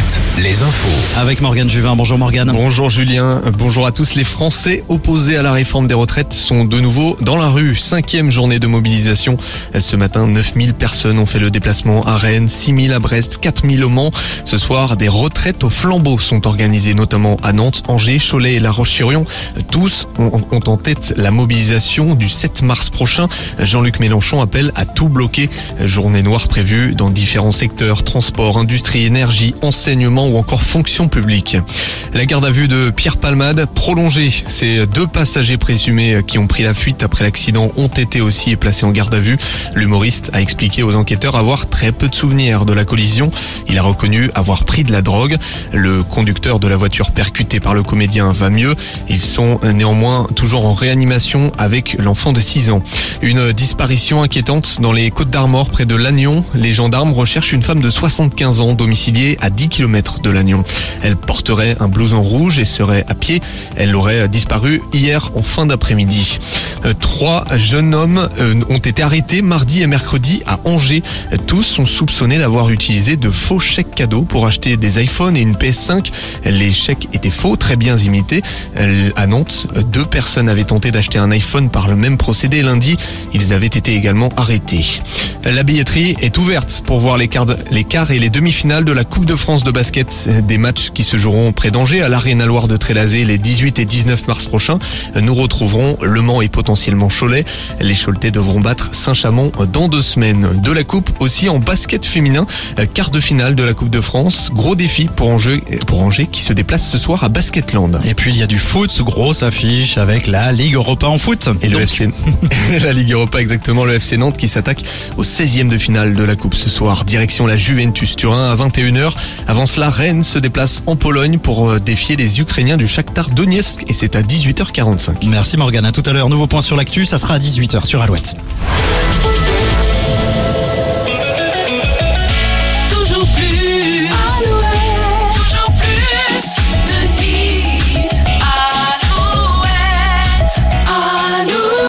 Alouette, les infos. Avec Morgane Juvin. Bonjour Morgane. Bonjour Julien, bonjour à tous. Les Français opposés à la réforme des retraites sont de nouveau dans la rue. Cinquième journée de mobilisation. Ce matin, 9000 personnes ont fait le déplacement à Rennes, 6000 à Brest, 4000 au Mans. Ce soir, des retraites au flambeau sont organisées, notamment à Nantes, Angers, Cholet et La Roche-sur-Yon. Tous ont ont en tête la mobilisation du 7 mars prochain. Jean-Luc Mélenchon appelle à tout bloquer. Journée noire prévue dans différents secteurs, transport, industrie, énergie, enseignement ou encore fonction publique. La garde à vue de Pierre Palmade prolongée. Ces deux passagers présumés qui ont pris la fuite après l'accident ont été aussi placés en garde à vue. L'humoriste a expliqué aux enquêteurs avoir très peu de souvenirs de la collision. Il a reconnu avoir pris de la drogue. Le conducteur de la voiture percutée par le comédien va mieux. Ils sont néanmoins toujours en réanimation avec l'enfant de 6 ans. Une disparition inquiétante dans les Côtes d'Armor près de Lannion. Les gendarmes recherchent une femme de 75 ans domiciliée à 10 km de Lannion. Elle porterait un blouson rouge et serait à pied. Elle aurait disparu hier en fin d'après-midi. Euh, Trois jeunes hommes euh, ont été arrêtés mardi et mercredi à Angers. Tous sont soupçonnés d'avoir utilisé de faux chèques cadeaux pour acheter des iPhones et une PS5. Les chèques étaient faux, très bien imités. Euh, À Nantes, deux personnes avaient tenté d'acheter un iPhone par le même procédé lundi. Ils avaient été également arrêtés. La billetterie est ouverte pour voir les quarts, de- les quarts et les demi-finales de la Coupe de France de basket. Des matchs qui se joueront près d'Angers à l'Arena Loire de Trélazé les 18 et 19 mars prochains. Nous retrouverons Le Mans et potentiellement Cholet. Les Choletais devront battre Saint-Chamond dans deux semaines. De la Coupe aussi en basket féminin. Quart de finale de la Coupe de France. Gros défi pour Angers, pour Angers qui se déplace ce soir à Basketland. Et puis il y a du foot, grosse affiche avec la Ligue Europa en foot. Et le FC, la Ligue Europa exactement, le FC Nantes qui s'attaque au 16e de finale de la Coupe ce soir. Direction la Juventus Turin à 21h. Avant cela, Rennes se déplace en Pologne pour euh, défier les Ukrainiens du Shakhtar Donetsk et c'est à 18h45. Merci Morgane. À tout à l'heure. Nouveau point sur l'actu. Ça sera à 18h sur Alouette.